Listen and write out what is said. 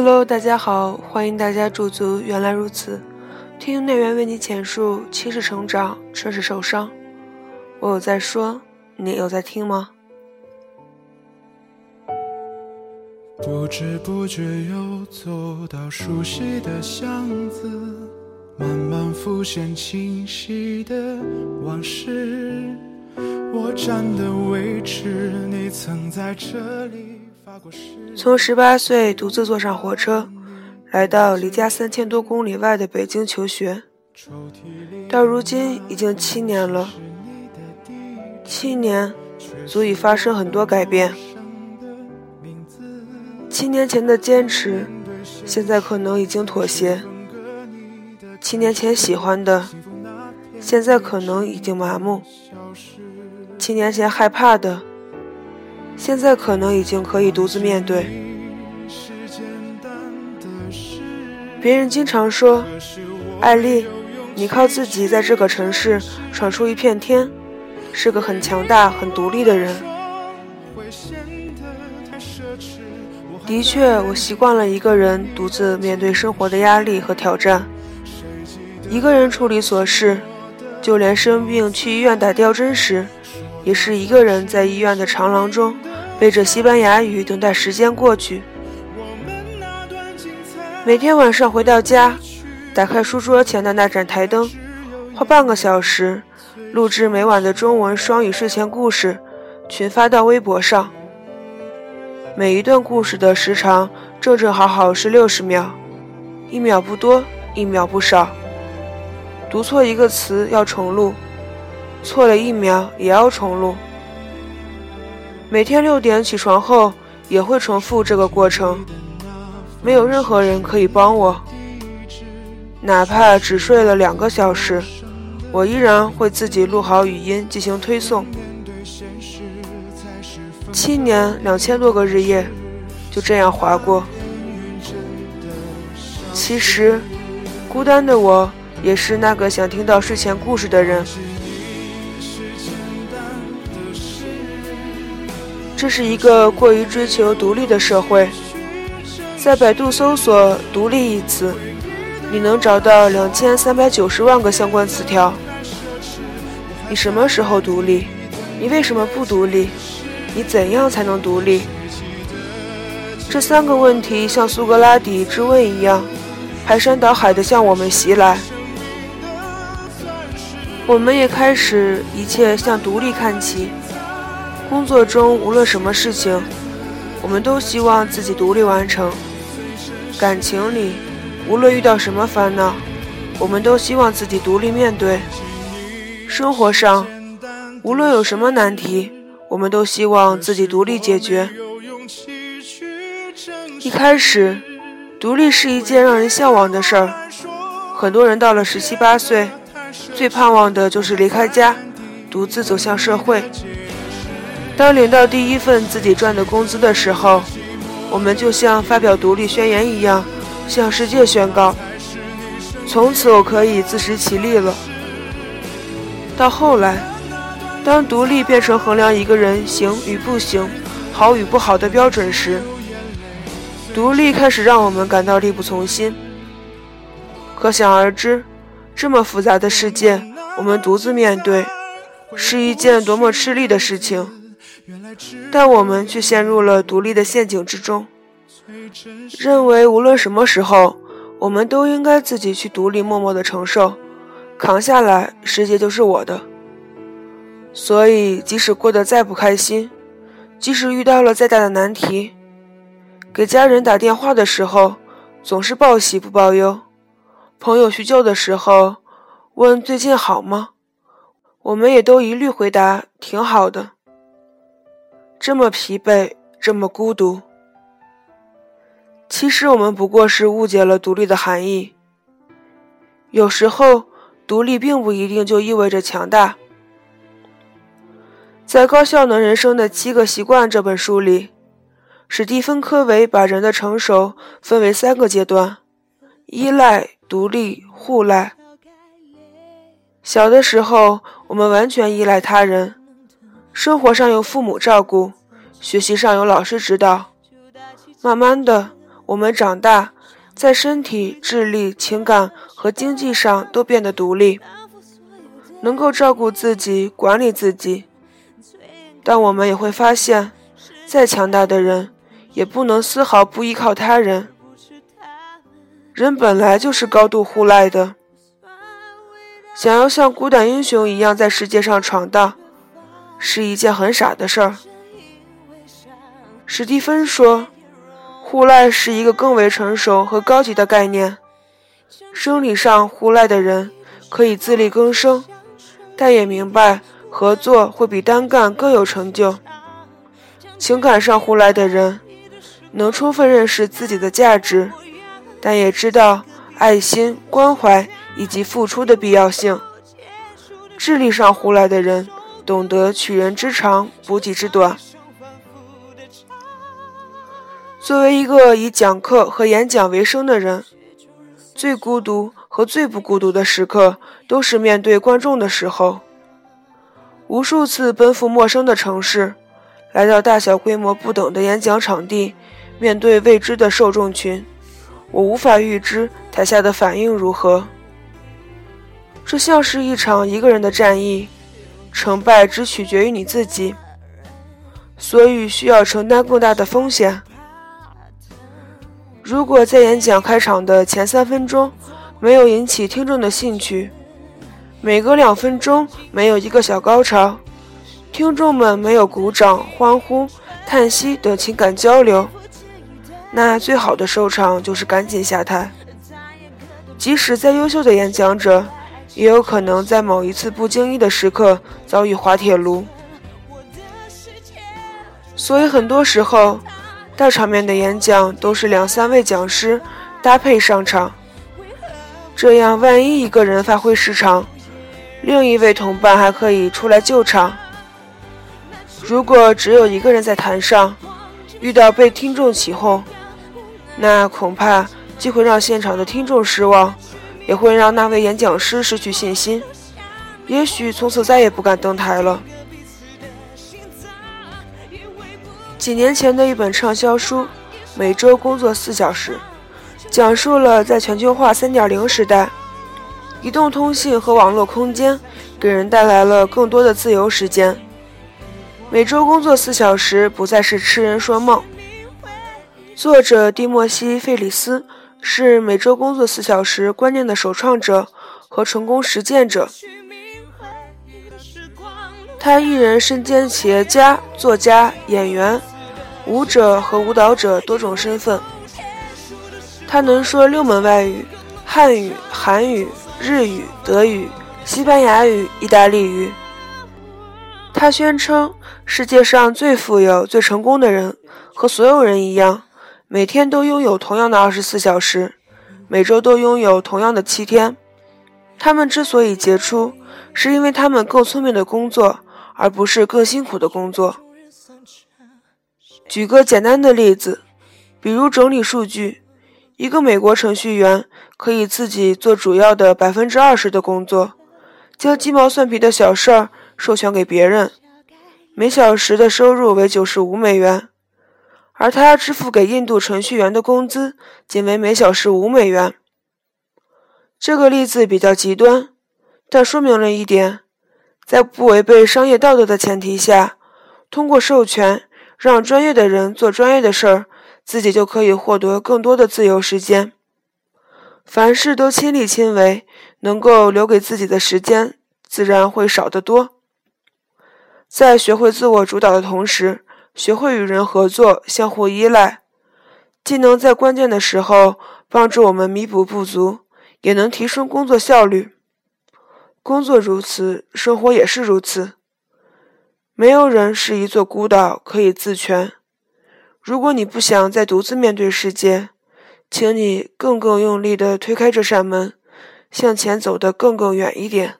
Hello，大家好，欢迎大家驻足。原来如此，听内源为你浅述：七是成长，车是受伤。我有在说，你有在听吗？不知不觉又走到熟悉的巷子，慢慢浮现清晰的往事。我站的位置，你曾在这里。从十八岁独自坐上火车，来到离家三千多公里外的北京求学，到如今已经七年了。七年，足以发生很多改变。七年前的坚持，现在可能已经妥协；七年前喜欢的，现在可能已经麻木；七年前害怕的，现在可能已经可以独自面对。别人经常说：“艾丽，你靠自己在这个城市闯出一片天，是个很强大、很独立的人。”的确，我习惯了一个人独自面对生活的压力和挑战，一个人处理琐事，就连生病去医院打吊针时，也是一个人在医院的长廊中背着西班牙语等待时间过去。每天晚上回到家，打开书桌前的那盏台灯，花半个小时录制每晚的中文双语睡前故事，群发到微博上。每一段故事的时长正正好好是六十秒，一秒不多，一秒不少。读错一个词要重录，错了一秒也要重录。每天六点起床后也会重复这个过程。没有任何人可以帮我，哪怕只睡了两个小时，我依然会自己录好语音进行推送。七年两千多个日夜，就这样划过。其实，孤单的我也是那个想听到睡前故事的人。这是一个过于追求独立的社会，在百度搜索“独立”一词，你能找到两千三百九十万个相关词条。你什么时候独立？你为什么不独立？你怎样才能独立？这三个问题像苏格拉底之问一样，排山倒海地向我们袭来。我们也开始一切向独立看齐。工作中无论什么事情，我们都希望自己独立完成。感情里，无论遇到什么烦恼，我们都希望自己独立面对。生活上，无论有什么难题。我们都希望自己独立解决。一开始，独立是一件让人向往的事儿。很多人到了十七八岁，最盼望的就是离开家，独自走向社会。当领到第一份自己赚的工资的时候，我们就像发表独立宣言一样，向世界宣告：从此我可以自食其力了。到后来。当独立变成衡量一个人行与不行、好与不好的标准时，独立开始让我们感到力不从心。可想而知，这么复杂的世界，我们独自面对，是一件多么吃力的事情。但我们却陷入了独立的陷阱之中，认为无论什么时候，我们都应该自己去独立，默默的承受，扛下来，世界就是我的。所以，即使过得再不开心，即使遇到了再大的难题，给家人打电话的时候总是报喜不报忧；朋友叙旧的时候问最近好吗，我们也都一律回答挺好的。这么疲惫，这么孤独，其实我们不过是误解了独立的含义。有时候，独立并不一定就意味着强大。在《高效能人生的七个习惯》这本书里，史蒂芬·科维把人的成熟分为三个阶段：依赖、独立、互赖。小的时候，我们完全依赖他人，生活上有父母照顾，学习上有老师指导。慢慢的，我们长大，在身体、智力、情感和经济上都变得独立，能够照顾自己、管理自己。但我们也会发现，再强大的人，也不能丝毫不依靠他人。人本来就是高度互赖的，想要像孤胆英雄一样在世界上闯荡，是一件很傻的事儿。史蒂芬说：“互赖是一个更为成熟和高级的概念。生理上互赖的人可以自力更生，但也明白合作会比单干更有成就。情感上互赖的人能充分认识自己的价值。”但也知道爱心、关怀以及付出的必要性。智力上胡来的人，懂得取人之长，补己之短。作为一个以讲课和演讲为生的人，最孤独和最不孤独的时刻，都是面对观众的时候。无数次奔赴陌生的城市，来到大小规模不等的演讲场地，面对未知的受众群。我无法预知台下的反应如何，这像是一场一个人的战役，成败只取决于你自己，所以需要承担更大的风险。如果在演讲开场的前三分钟没有引起听众的兴趣，每隔两分钟没有一个小高潮，听众们没有鼓掌、欢呼、叹息等情感交流。那最好的收场就是赶紧下台。即使再优秀的演讲者，也有可能在某一次不经意的时刻遭遇滑铁卢。所以很多时候，大场面的演讲都是两三位讲师搭配上场，这样万一一个人发挥失常，另一位同伴还可以出来救场。如果只有一个人在台上，遇到被听众起哄，那恐怕既会让现场的听众失望，也会让那位演讲师失去信心，也许从此再也不敢登台了。几年前的一本畅销书《每周工作四小时》，讲述了在全球化3.0时代，移动通信和网络空间给人带来了更多的自由时间。每周工作四小时不再是痴人说梦。作者蒂莫西·费里斯是每周工作四小时观念的首创者和成功实践者。他一人身兼企业家、作家、演员、舞者和舞蹈者多种身份。他能说六门外语：汉语、韩语、日语、德语、西班牙语、意大利语。他宣称，世界上最富有、最成功的人和所有人一样。每天都拥有同样的二十四小时，每周都拥有同样的七天。他们之所以杰出，是因为他们更聪明的工作，而不是更辛苦的工作。举个简单的例子，比如整理数据，一个美国程序员可以自己做主要的百分之二十的工作，将鸡毛蒜皮的小事儿授权给别人，每小时的收入为九十五美元。而他支付给印度程序员的工资仅为每小时五美元。这个例子比较极端，但说明了一点：在不违背商业道德的前提下，通过授权让专业的人做专业的事儿，自己就可以获得更多的自由时间。凡事都亲力亲为，能够留给自己的时间自然会少得多。在学会自我主导的同时，学会与人合作，相互依赖，既能在关键的时候帮助我们弥补不足，也能提升工作效率。工作如此，生活也是如此。没有人是一座孤岛，可以自全。如果你不想再独自面对世界，请你更更用力地推开这扇门，向前走得更更远一点。